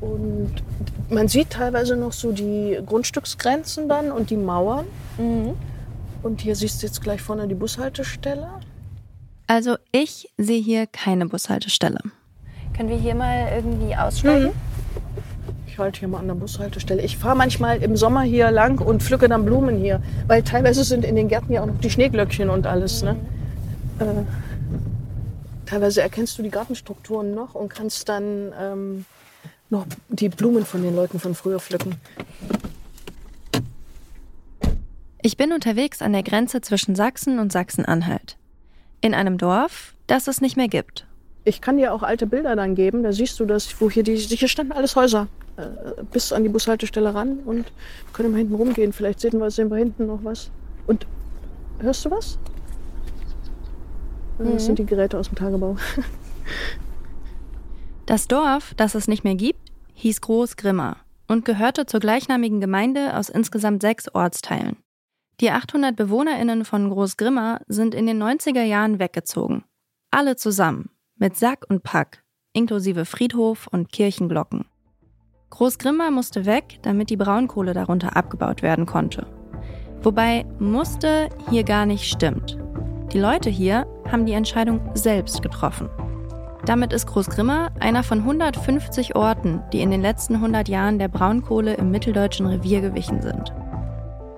Und man sieht teilweise noch so die Grundstücksgrenzen dann und die Mauern. Mhm. Und hier siehst du jetzt gleich vorne die Bushaltestelle. Also ich sehe hier keine Bushaltestelle. Können wir hier mal irgendwie aussteigen? Ich halte hier mal an der Bushaltestelle. Ich fahre manchmal im Sommer hier lang und pflücke dann Blumen hier, weil teilweise sind in den Gärten ja auch noch die Schneeglöckchen und alles. Ne? Äh, teilweise erkennst du die Gartenstrukturen noch und kannst dann ähm, noch die Blumen von den Leuten von früher pflücken. Ich bin unterwegs an der Grenze zwischen Sachsen und Sachsen-Anhalt. In einem Dorf, das es nicht mehr gibt. Ich kann dir auch alte Bilder dann geben, da siehst du das, wo hier die, hier standen alles Häuser. Äh, bis an die Bushaltestelle ran und können mal hinten rumgehen. Vielleicht sehen wir, sehen wir hinten noch was. Und hörst du was? Das Mhm. sind die Geräte aus dem Tagebau. Das Dorf, das es nicht mehr gibt, hieß Groß Grimma und gehörte zur gleichnamigen Gemeinde aus insgesamt sechs Ortsteilen. Die 800 BewohnerInnen von Groß Grimma sind in den 90er Jahren weggezogen. Alle zusammen, mit Sack und Pack, inklusive Friedhof und Kirchenglocken. Groß Grimma musste weg, damit die Braunkohle darunter abgebaut werden konnte. Wobei musste hier gar nicht stimmt. Die Leute hier haben die Entscheidung selbst getroffen. Damit ist Großgrimma einer von 150 Orten, die in den letzten 100 Jahren der Braunkohle im mitteldeutschen Revier gewichen sind.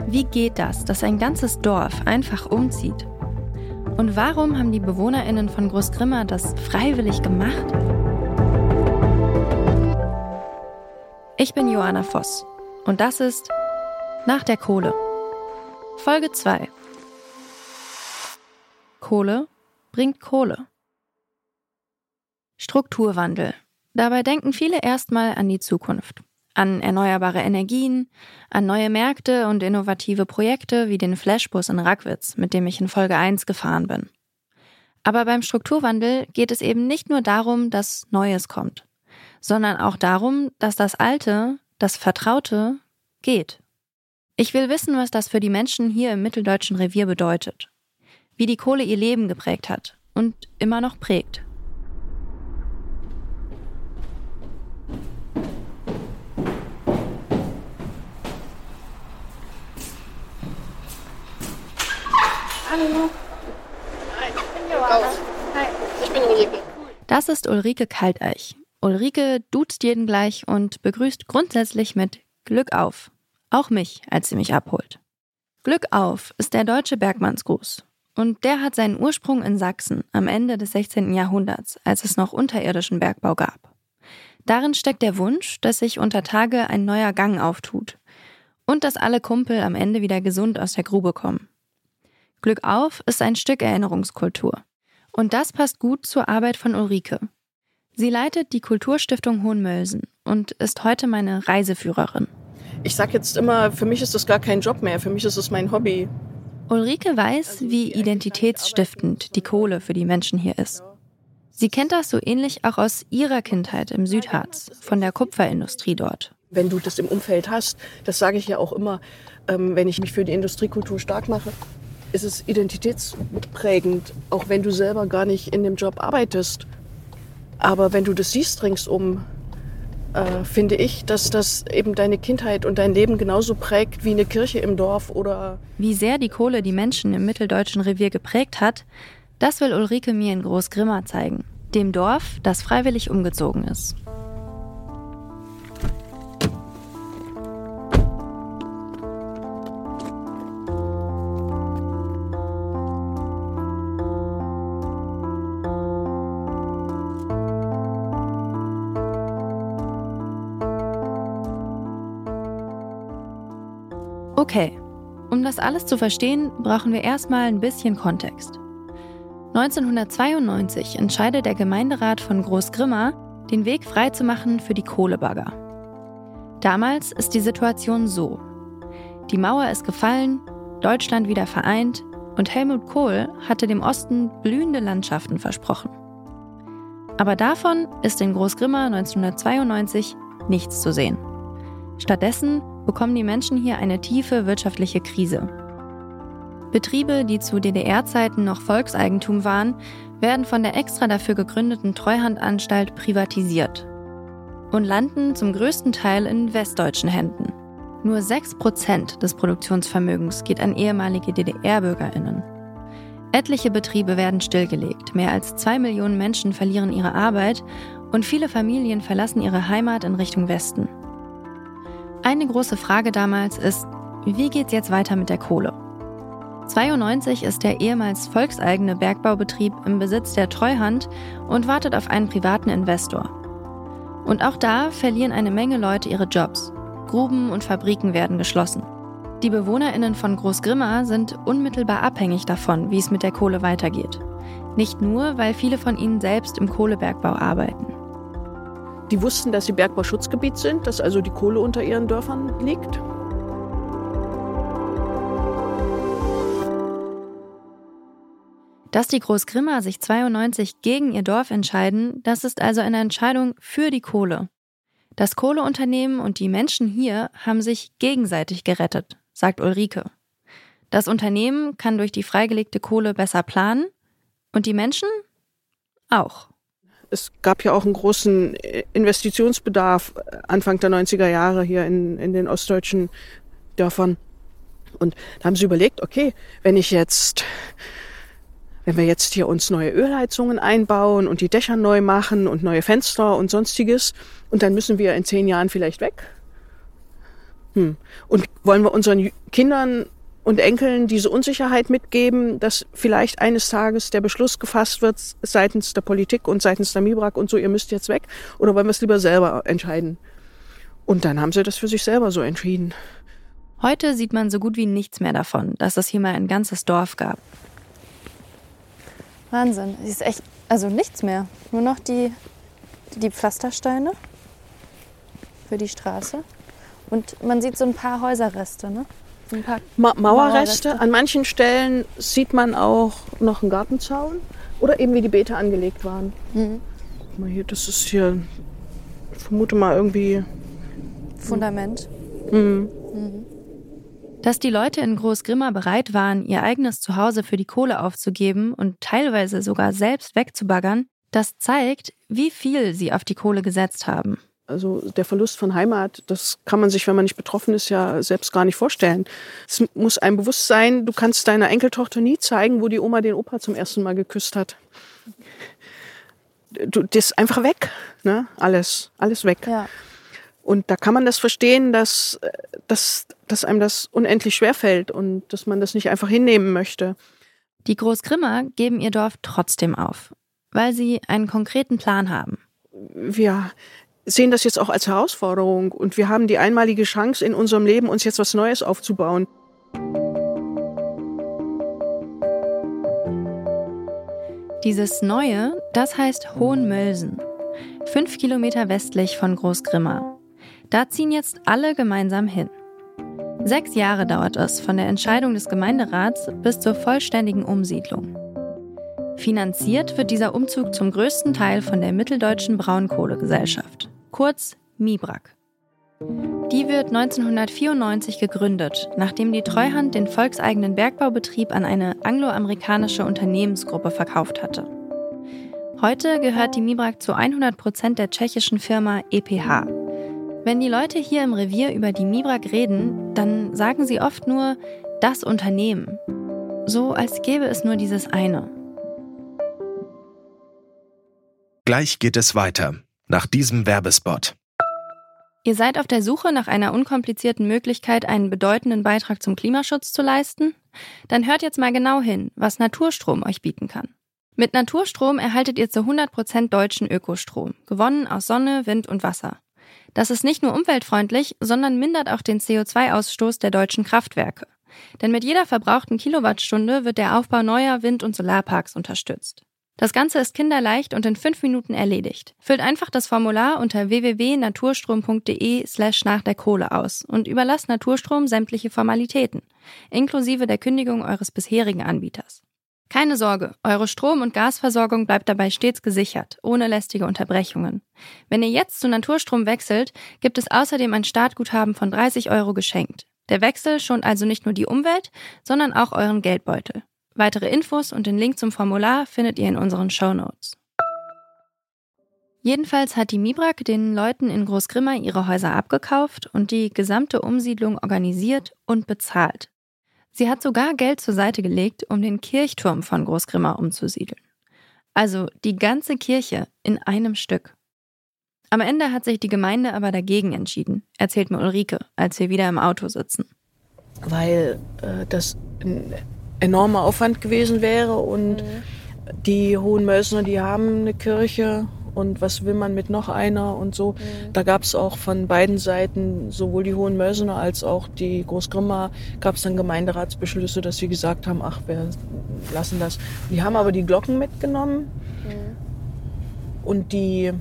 Wie geht das, dass ein ganzes Dorf einfach umzieht? Und warum haben die BewohnerInnen von Großgrimma das freiwillig gemacht? Ich bin Joanna Voss und das ist Nach der Kohle. Folge 2. Kohle bringt Kohle. Strukturwandel. Dabei denken viele erstmal an die Zukunft. An erneuerbare Energien, an neue Märkte und innovative Projekte wie den Flashbus in Rackwitz, mit dem ich in Folge 1 gefahren bin. Aber beim Strukturwandel geht es eben nicht nur darum, dass Neues kommt, sondern auch darum, dass das Alte, das Vertraute, geht. Ich will wissen, was das für die Menschen hier im mitteldeutschen Revier bedeutet, wie die Kohle ihr Leben geprägt hat und immer noch prägt. Hallo. Hi, ich bin Johanna. Hi. Ich bin Ulrike. Das ist Ulrike Kalteich. Ulrike duzt jeden gleich und begrüßt grundsätzlich mit Glück auf. Auch mich, als sie mich abholt. Glück auf ist der deutsche Bergmannsgruß. Und der hat seinen Ursprung in Sachsen am Ende des 16. Jahrhunderts, als es noch unterirdischen Bergbau gab. Darin steckt der Wunsch, dass sich unter Tage ein neuer Gang auftut und dass alle Kumpel am Ende wieder gesund aus der Grube kommen. Glück auf ist ein Stück Erinnerungskultur. Und das passt gut zur Arbeit von Ulrike. Sie leitet die Kulturstiftung Hohenmölsen und ist heute meine Reiseführerin. Ich sag jetzt immer, für mich ist das gar kein Job mehr. Für mich ist es mein Hobby. Ulrike weiß, wie identitätsstiftend die Kohle für die Menschen hier ist. Sie kennt das so ähnlich auch aus ihrer Kindheit im Südharz, von der Kupferindustrie dort. Wenn du das im Umfeld hast, das sage ich ja auch immer, ähm, wenn ich mich für die Industriekultur stark mache, ist es identitätsprägend, auch wenn du selber gar nicht in dem Job arbeitest. Aber wenn du das siehst ringsum, äh, finde ich, dass das eben deine Kindheit und dein Leben genauso prägt wie eine Kirche im Dorf oder Wie sehr die Kohle die Menschen im mitteldeutschen Revier geprägt hat, das will Ulrike mir in Großgrimma zeigen, dem Dorf, das freiwillig umgezogen ist. Okay, um das alles zu verstehen, brauchen wir erstmal ein bisschen Kontext. 1992 entscheidet der Gemeinderat von Großgrimma, den Weg freizumachen für die Kohlebagger. Damals ist die Situation so. Die Mauer ist gefallen, Deutschland wieder vereint und Helmut Kohl hatte dem Osten blühende Landschaften versprochen. Aber davon ist in Großgrimma 1992 nichts zu sehen. Stattdessen bekommen die Menschen hier eine tiefe wirtschaftliche Krise. Betriebe, die zu DDR-Zeiten noch Volkseigentum waren, werden von der extra dafür gegründeten Treuhandanstalt privatisiert. und landen zum größten Teil in westdeutschen Händen. Nur 6% des Produktionsvermögens geht an ehemalige DDR-Bürgerinnen. Etliche Betriebe werden stillgelegt, mehr als zwei Millionen Menschen verlieren ihre Arbeit und viele Familien verlassen ihre Heimat in Richtung Westen. Eine große Frage damals ist, wie geht's jetzt weiter mit der Kohle? 92 ist der ehemals volkseigene Bergbaubetrieb im Besitz der Treuhand und wartet auf einen privaten Investor. Und auch da verlieren eine Menge Leute ihre Jobs. Gruben und Fabriken werden geschlossen. Die BewohnerInnen von Großgrimma sind unmittelbar abhängig davon, wie es mit der Kohle weitergeht. Nicht nur, weil viele von ihnen selbst im Kohlebergbau arbeiten. Die wussten, dass sie Bergbauschutzgebiet sind, dass also die Kohle unter ihren Dörfern liegt. Dass die Großgrimmer sich 92 gegen ihr Dorf entscheiden, das ist also eine Entscheidung für die Kohle. Das Kohleunternehmen und die Menschen hier haben sich gegenseitig gerettet, sagt Ulrike. Das Unternehmen kann durch die freigelegte Kohle besser planen und die Menschen auch. Es gab ja auch einen großen Investitionsbedarf Anfang der 90er Jahre hier in, in den ostdeutschen Dörfern. Und da haben sie überlegt, okay, wenn ich jetzt wenn wir jetzt hier uns neue Ölheizungen einbauen und die Dächer neu machen und neue Fenster und sonstiges, und dann müssen wir in zehn Jahren vielleicht weg. Hm. Und wollen wir unseren Kindern und Enkeln diese Unsicherheit mitgeben, dass vielleicht eines Tages der Beschluss gefasst wird seitens der Politik und seitens der Mibrak und so, ihr müsst jetzt weg? Oder wollen wir es lieber selber entscheiden? Und dann haben sie das für sich selber so entschieden. Heute sieht man so gut wie nichts mehr davon, dass es hier mal ein ganzes Dorf gab. Wahnsinn. Es ist echt, also nichts mehr. Nur noch die, die Pflastersteine für die Straße. Und man sieht so ein paar Häuserreste, ne? Ein paar Ma Mauerreste. Mauerreste. An manchen Stellen sieht man auch noch einen Gartenzaun oder eben wie die Beete angelegt waren. Mhm. Mal hier, das ist hier, ich vermute mal irgendwie. Fundament. Mhm. Mhm. Dass die Leute in Großgrimma bereit waren, ihr eigenes Zuhause für die Kohle aufzugeben und teilweise sogar selbst wegzubaggern, das zeigt, wie viel sie auf die Kohle gesetzt haben. Also der Verlust von Heimat, das kann man sich, wenn man nicht betroffen ist, ja selbst gar nicht vorstellen. Es muss einem bewusst sein, du kannst deiner Enkeltochter nie zeigen, wo die Oma den Opa zum ersten Mal geküsst hat. Du, das ist einfach weg, ne? Alles, alles weg. Ja. Und da kann man das verstehen, dass, dass, dass einem das unendlich schwer fällt und dass man das nicht einfach hinnehmen möchte. Die Großgrimmer geben ihr Dorf trotzdem auf, weil sie einen konkreten Plan haben. Wir sehen das jetzt auch als Herausforderung und wir haben die einmalige Chance in unserem Leben, uns jetzt was Neues aufzubauen. Dieses Neue, das heißt Hohenmölsen, fünf Kilometer westlich von Großgrimma. Da ziehen jetzt alle gemeinsam hin. Sechs Jahre dauert es von der Entscheidung des Gemeinderats bis zur vollständigen Umsiedlung. Finanziert wird dieser Umzug zum größten Teil von der Mitteldeutschen Braunkohlegesellschaft, kurz MIBRAG. Die wird 1994 gegründet, nachdem die Treuhand den volkseigenen Bergbaubetrieb an eine angloamerikanische Unternehmensgruppe verkauft hatte. Heute gehört die MIBRAG zu 100 Prozent der tschechischen Firma EPH, wenn die Leute hier im Revier über die Mibrak reden, dann sagen sie oft nur das Unternehmen. So als gäbe es nur dieses eine. Gleich geht es weiter. Nach diesem Werbespot. Ihr seid auf der Suche nach einer unkomplizierten Möglichkeit, einen bedeutenden Beitrag zum Klimaschutz zu leisten? Dann hört jetzt mal genau hin, was Naturstrom euch bieten kann. Mit Naturstrom erhaltet ihr zu 100% deutschen Ökostrom, gewonnen aus Sonne, Wind und Wasser. Das ist nicht nur umweltfreundlich, sondern mindert auch den CO2-Ausstoß der deutschen Kraftwerke. Denn mit jeder verbrauchten Kilowattstunde wird der Aufbau neuer Wind- und Solarparks unterstützt. Das Ganze ist kinderleicht und in fünf Minuten erledigt. Füllt einfach das Formular unter www.naturstrom.de slash nach der Kohle aus und überlasst Naturstrom sämtliche Formalitäten, inklusive der Kündigung eures bisherigen Anbieters. Keine Sorge, eure Strom- und Gasversorgung bleibt dabei stets gesichert, ohne lästige Unterbrechungen. Wenn ihr jetzt zu Naturstrom wechselt, gibt es außerdem ein Startguthaben von 30 Euro geschenkt. Der Wechsel schont also nicht nur die Umwelt, sondern auch euren Geldbeutel. Weitere Infos und den Link zum Formular findet ihr in unseren Show Notes. Jedenfalls hat die Mibrak den Leuten in Großgrimma ihre Häuser abgekauft und die gesamte Umsiedlung organisiert und bezahlt. Sie hat sogar Geld zur Seite gelegt, um den Kirchturm von Großgrimma umzusiedeln. Also die ganze Kirche in einem Stück. Am Ende hat sich die Gemeinde aber dagegen entschieden, erzählt mir Ulrike, als wir wieder im Auto sitzen. Weil äh, das enormer Aufwand gewesen wäre und mhm. die Hohenmösner, die haben eine Kirche und was will man mit noch einer und so. Mhm. Da gab es auch von beiden Seiten, sowohl die Hohenmösener als auch die Großgrimma, gab es dann Gemeinderatsbeschlüsse, dass sie gesagt haben, ach, wir lassen das. Die haben aber die Glocken mitgenommen mhm. und die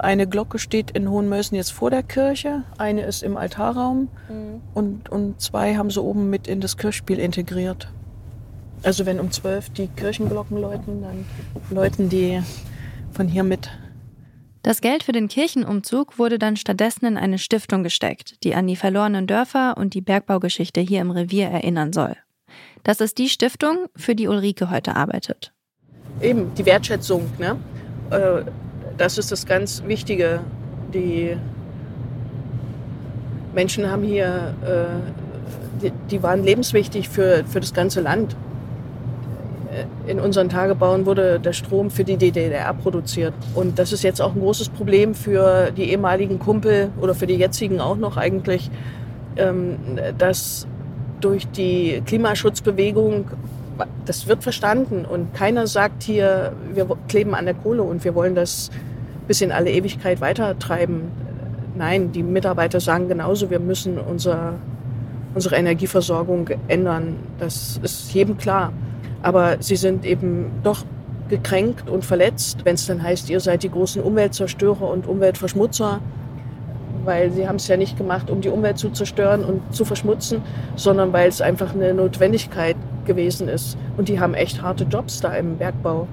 eine Glocke steht in Hohenmösen jetzt vor der Kirche, eine ist im Altarraum mhm. und, und zwei haben sie oben mit in das Kirchspiel integriert. Also wenn um zwölf die Kirchenglocken läuten, dann läuten die von hier mit. Das Geld für den Kirchenumzug wurde dann stattdessen in eine Stiftung gesteckt, die an die verlorenen Dörfer und die Bergbaugeschichte hier im Revier erinnern soll. Das ist die Stiftung, für die Ulrike heute arbeitet. Eben, die Wertschätzung. Ne? Äh, das ist das ganz Wichtige. Die Menschen haben hier, äh, die waren lebenswichtig für, für das ganze Land in unseren Tagebauen wurde der Strom für die DDR produziert. Und das ist jetzt auch ein großes Problem für die ehemaligen Kumpel oder für die jetzigen auch noch eigentlich, ähm, dass durch die Klimaschutzbewegung, das wird verstanden und keiner sagt hier, wir kleben an der Kohle und wir wollen das bis in alle Ewigkeit weitertreiben. Nein, die Mitarbeiter sagen genauso, wir müssen unser, unsere Energieversorgung ändern. Das ist jedem klar. Aber sie sind eben doch gekränkt und verletzt, wenn es dann heißt, ihr seid die großen Umweltzerstörer und Umweltverschmutzer, weil sie haben es ja nicht gemacht, um die Umwelt zu zerstören und zu verschmutzen, sondern weil es einfach eine Notwendigkeit gewesen ist. Und die haben echt harte Jobs da im Bergbau.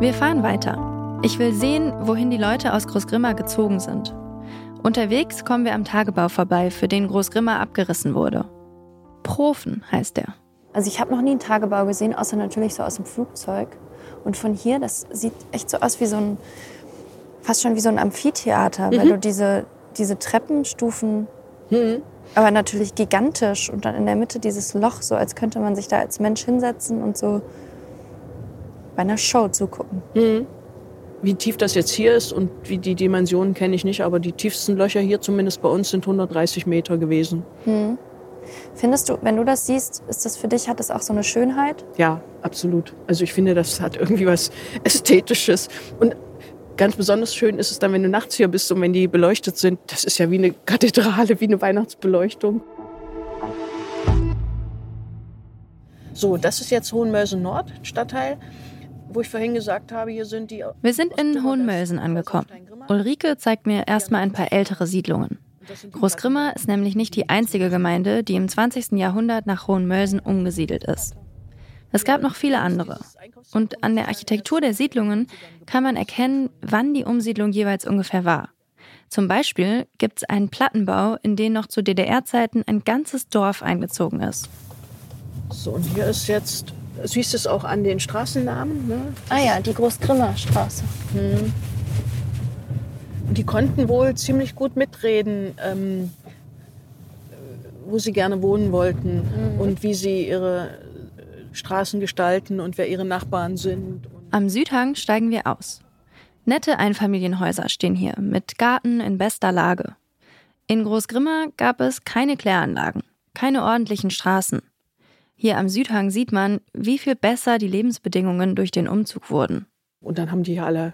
Wir fahren weiter. Ich will sehen, wohin die Leute aus Großgrimma gezogen sind. Unterwegs kommen wir am Tagebau vorbei, für den Großgrimma abgerissen wurde. Profen heißt er. Also ich habe noch nie einen Tagebau gesehen, außer natürlich so aus dem Flugzeug. Und von hier, das sieht echt so aus wie so ein, fast schon wie so ein Amphitheater, mhm. weil du diese, diese Treppenstufen, mhm. aber natürlich gigantisch und dann in der Mitte dieses Loch, so als könnte man sich da als Mensch hinsetzen und so bei einer Show zugucken. Mhm. Wie tief das jetzt hier ist und wie die Dimensionen kenne ich nicht, aber die tiefsten Löcher hier zumindest bei uns sind 130 Meter gewesen. Mhm. Findest du, wenn du das siehst, ist das für dich, hat das auch so eine Schönheit? Ja, absolut. Also ich finde, das hat irgendwie was Ästhetisches. Und ganz besonders schön ist es dann, wenn du nachts hier bist und wenn die beleuchtet sind. Das ist ja wie eine Kathedrale, wie eine Weihnachtsbeleuchtung. So, das ist jetzt Hohenmölsen Nord, Stadtteil wo ich vorhin gesagt habe, hier sind die. Wir sind in Hohenmölsen angekommen. Ulrike zeigt mir erstmal ein paar ältere Siedlungen. Großgrimma ist nämlich nicht die einzige Gemeinde, die im 20. Jahrhundert nach Hohenmölsen umgesiedelt ist. Es gab noch viele andere. Und an der Architektur der Siedlungen kann man erkennen, wann die Umsiedlung jeweils ungefähr war. Zum Beispiel gibt es einen Plattenbau, in den noch zu DDR-Zeiten ein ganzes Dorf eingezogen ist. So, und hier ist jetzt siehst es auch an den Straßennamen. Ne? Ah ja, die Großgrimmer Straße. Hm. Die konnten wohl ziemlich gut mitreden, ähm, wo sie gerne wohnen wollten mhm. und wie sie ihre Straßen gestalten und wer ihre Nachbarn sind. Am Südhang steigen wir aus. Nette Einfamilienhäuser stehen hier mit Garten in bester Lage. In Großgrimma gab es keine Kläranlagen, keine ordentlichen Straßen. Hier am Südhang sieht man, wie viel besser die Lebensbedingungen durch den Umzug wurden. Und dann haben die hier alle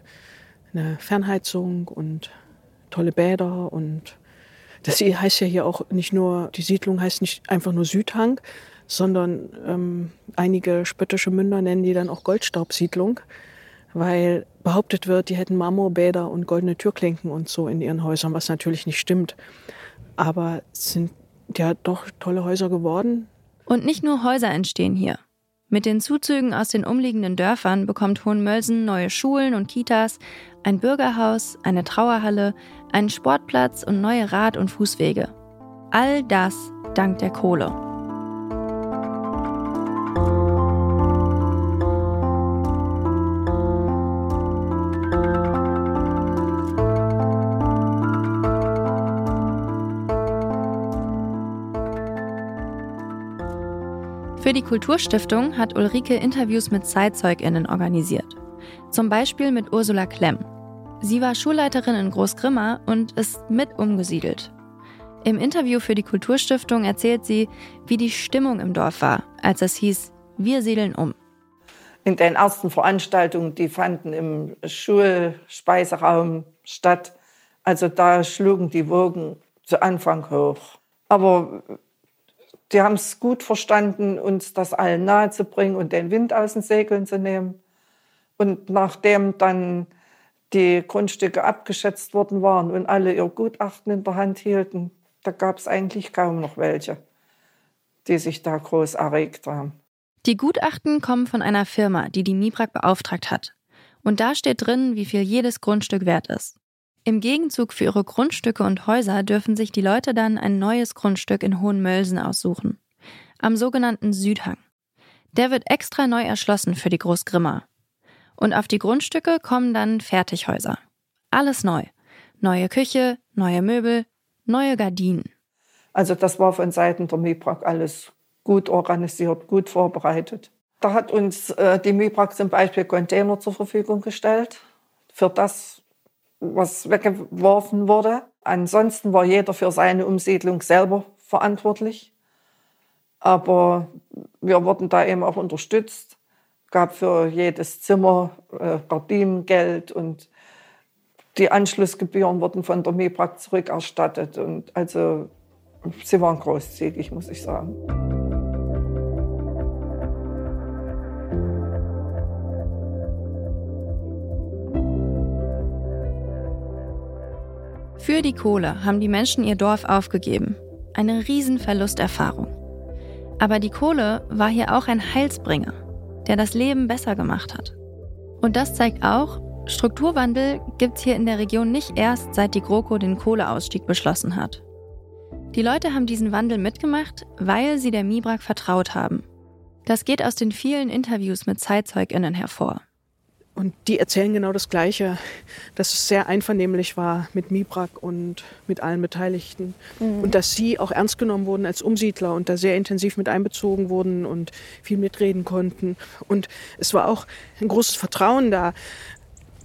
eine Fernheizung und tolle Bäder und das heißt ja hier auch nicht nur, die Siedlung heißt nicht einfach nur Südhang, sondern ähm, einige spöttische Münder nennen die dann auch Goldstaubsiedlung, weil behauptet wird, die hätten Marmorbäder und goldene Türklinken und so in ihren Häusern, was natürlich nicht stimmt. Aber es sind ja doch tolle Häuser geworden, und nicht nur Häuser entstehen hier. Mit den Zuzügen aus den umliegenden Dörfern bekommt Hohenmölsen neue Schulen und Kitas, ein Bürgerhaus, eine Trauerhalle, einen Sportplatz und neue Rad- und Fußwege. All das dank der Kohle. Für die Kulturstiftung hat Ulrike Interviews mit ZeitzeugInnen organisiert. Zum Beispiel mit Ursula Klemm. Sie war Schulleiterin in Großgrimma und ist mit umgesiedelt. Im Interview für die Kulturstiftung erzählt sie, wie die Stimmung im Dorf war, als es hieß, wir siedeln um. In den ersten Veranstaltungen, die fanden im Schulspeiseraum statt. Also da schlugen die Wogen zu Anfang hoch. Aber die haben es gut verstanden, uns das allen nahezubringen und den Wind aus den Segeln zu nehmen. Und nachdem dann die Grundstücke abgeschätzt worden waren und alle ihr Gutachten in der Hand hielten, da gab es eigentlich kaum noch welche, die sich da groß erregt haben. Die Gutachten kommen von einer Firma, die die MIBRAG beauftragt hat. Und da steht drin, wie viel jedes Grundstück wert ist. Im Gegenzug für ihre Grundstücke und Häuser dürfen sich die Leute dann ein neues Grundstück in Hohenmölsen aussuchen. Am sogenannten Südhang. Der wird extra neu erschlossen für die Großgrimmer. Und auf die Grundstücke kommen dann Fertighäuser. Alles neu. Neue Küche, neue Möbel, neue Gardinen. Also das war von Seiten der MIPRAG alles gut organisiert, gut vorbereitet. Da hat uns äh, die MIPRAG zum Beispiel Container zur Verfügung gestellt für das, was weggeworfen wurde. Ansonsten war jeder für seine Umsiedlung selber verantwortlich. Aber wir wurden da eben auch unterstützt. Gab für jedes Zimmer äh, Gardinengeld und die Anschlussgebühren wurden von der MIPRAG zurückerstattet. Und also sie waren großzügig, muss ich sagen. Für die Kohle haben die Menschen ihr Dorf aufgegeben. Eine Riesenverlusterfahrung. Aber die Kohle war hier auch ein Heilsbringer, der das Leben besser gemacht hat. Und das zeigt auch, Strukturwandel gibt's hier in der Region nicht erst, seit die GroKo den Kohleausstieg beschlossen hat. Die Leute haben diesen Wandel mitgemacht, weil sie der Mibrak vertraut haben. Das geht aus den vielen Interviews mit ZeitzeugInnen hervor. Und die erzählen genau das Gleiche, dass es sehr einvernehmlich war mit Mibrak und mit allen Beteiligten. Mhm. Und dass sie auch ernst genommen wurden als Umsiedler und da sehr intensiv mit einbezogen wurden und viel mitreden konnten. Und es war auch ein großes Vertrauen da,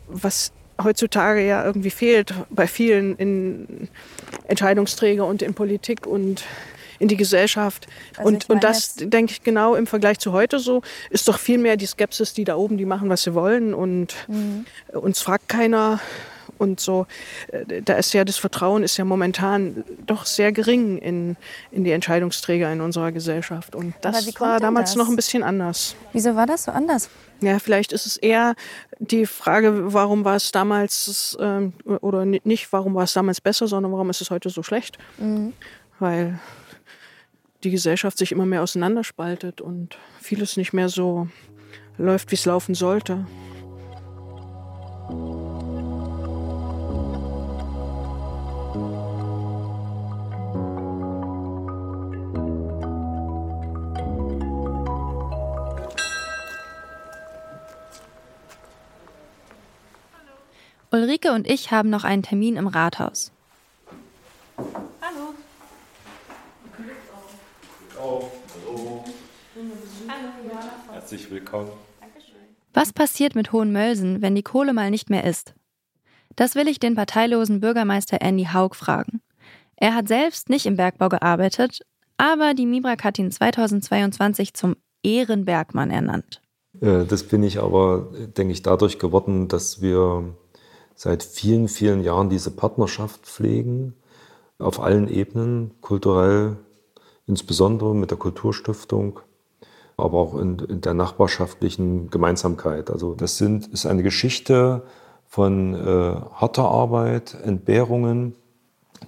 was heutzutage ja irgendwie fehlt bei vielen in Entscheidungsträger und in Politik und in die Gesellschaft. Also und, und das, denke ich, genau im Vergleich zu heute so, ist doch viel mehr die Skepsis, die da oben, die machen, was sie wollen und mhm. uns fragt keiner und so. Äh, da ist ja das Vertrauen ist ja momentan doch sehr gering in, in die Entscheidungsträger in unserer Gesellschaft. Und das war damals das? noch ein bisschen anders. Wieso war das so anders? Ja, vielleicht ist es eher die Frage, warum war es damals ähm, oder nicht, warum war es damals besser, sondern warum ist es heute so schlecht? Mhm. Weil die Gesellschaft sich immer mehr auseinanderspaltet und vieles nicht mehr so läuft, wie es laufen sollte. Ulrike und ich haben noch einen Termin im Rathaus. Herzlich willkommen. Was passiert mit Hohenmölsen, wenn die Kohle mal nicht mehr ist? Das will ich den parteilosen Bürgermeister Andy Haug fragen. Er hat selbst nicht im Bergbau gearbeitet, aber die Mibrak hat ihn 2022 zum Ehrenbergmann ernannt. Äh, das bin ich aber, denke ich, dadurch geworden, dass wir seit vielen, vielen Jahren diese Partnerschaft pflegen, auf allen Ebenen, kulturell, insbesondere mit der Kulturstiftung, aber auch in, in der nachbarschaftlichen Gemeinsamkeit. Also das sind, ist eine Geschichte von äh, harter Arbeit, Entbehrungen,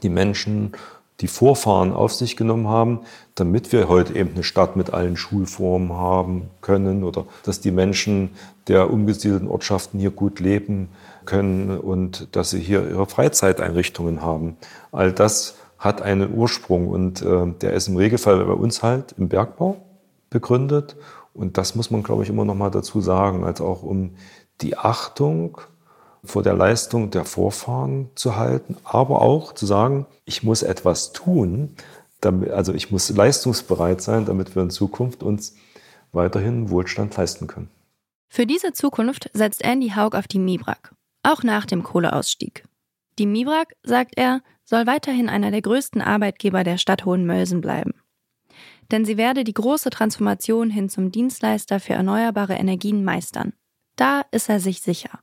die Menschen die Vorfahren auf sich genommen haben, damit wir heute eben eine Stadt mit allen Schulformen haben können oder dass die Menschen der umgesiedelten Ortschaften hier gut leben können und dass sie hier ihre Freizeiteinrichtungen haben. All das hat einen Ursprung und äh, der ist im Regelfall bei uns halt im Bergbau begründet. Und das muss man, glaube ich, immer noch mal dazu sagen, als auch um die Achtung vor der Leistung der Vorfahren zu halten, aber auch zu sagen, ich muss etwas tun, damit, also ich muss leistungsbereit sein, damit wir in Zukunft uns weiterhin Wohlstand leisten können. Für diese Zukunft setzt Andy Haug auf die Mibrak, auch nach dem Kohleausstieg. Die Mibrak, sagt er, soll weiterhin einer der größten Arbeitgeber der Stadt Hohenmölsen bleiben. Denn sie werde die große Transformation hin zum Dienstleister für erneuerbare Energien meistern. Da ist er sich sicher.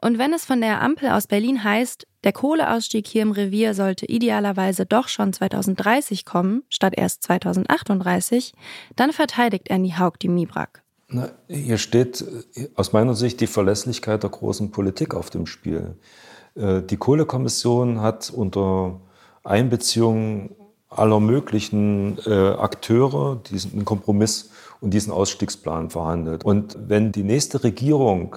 Und wenn es von der Ampel aus Berlin heißt, der Kohleausstieg hier im Revier sollte idealerweise doch schon 2030 kommen, statt erst 2038, dann verteidigt Andy Haug die Mibrak. Na, hier steht aus meiner Sicht die Verlässlichkeit der großen Politik auf dem Spiel. Äh, die Kohlekommission hat unter Einbeziehung aller möglichen äh, Akteure diesen Kompromiss und diesen Ausstiegsplan verhandelt. Und wenn die nächste Regierung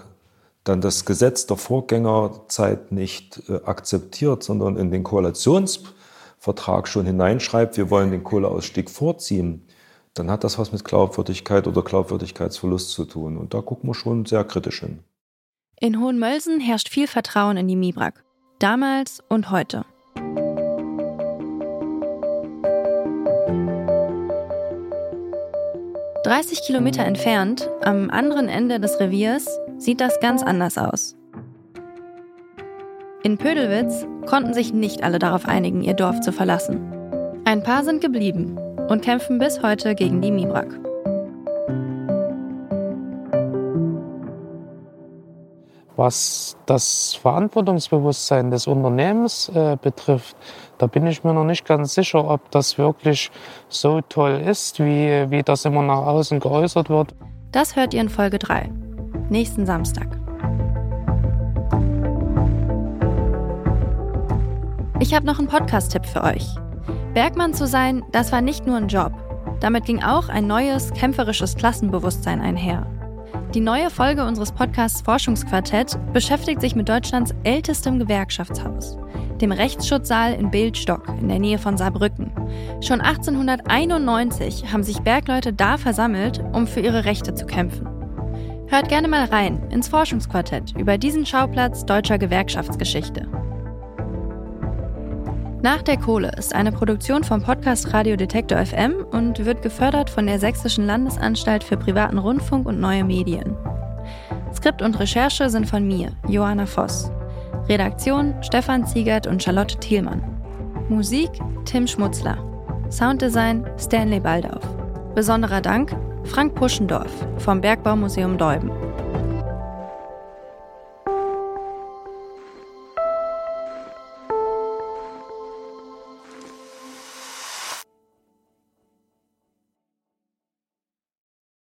dann das Gesetz der Vorgängerzeit nicht äh, akzeptiert, sondern in den Koalitionsvertrag schon hineinschreibt, wir wollen den Kohleausstieg vorziehen, dann hat das was mit Glaubwürdigkeit oder Glaubwürdigkeitsverlust zu tun. Und da gucken wir schon sehr kritisch hin. In Hohenmölsen herrscht viel Vertrauen in die Mibrak. Damals und heute. Dreißig Kilometer entfernt, am anderen Ende des Reviers, sieht das ganz anders aus. In Pödelwitz konnten sich nicht alle darauf einigen, ihr Dorf zu verlassen. Ein paar sind geblieben und kämpfen bis heute gegen die Mibrak. Was das Verantwortungsbewusstsein des Unternehmens äh, betrifft, da bin ich mir noch nicht ganz sicher, ob das wirklich so toll ist, wie, wie das immer nach außen geäußert wird. Das hört ihr in Folge 3, nächsten Samstag. Ich habe noch einen Podcast-Tipp für euch. Bergmann zu sein, das war nicht nur ein Job. Damit ging auch ein neues, kämpferisches Klassenbewusstsein einher. Die neue Folge unseres Podcasts Forschungsquartett beschäftigt sich mit Deutschlands ältestem Gewerkschaftshaus, dem Rechtsschutzsaal in Bildstock in der Nähe von Saarbrücken. Schon 1891 haben sich Bergleute da versammelt, um für ihre Rechte zu kämpfen. Hört gerne mal rein ins Forschungsquartett über diesen Schauplatz deutscher Gewerkschaftsgeschichte. Nach der Kohle ist eine Produktion vom Podcast Radio Detektor FM und wird gefördert von der Sächsischen Landesanstalt für privaten Rundfunk und neue Medien. Skript und Recherche sind von mir, Johanna Voss. Redaktion Stefan Ziegert und Charlotte Thielmann. Musik Tim Schmutzler. Sounddesign Stanley Baldauf. Besonderer Dank Frank Puschendorf vom Bergbaumuseum Deuben.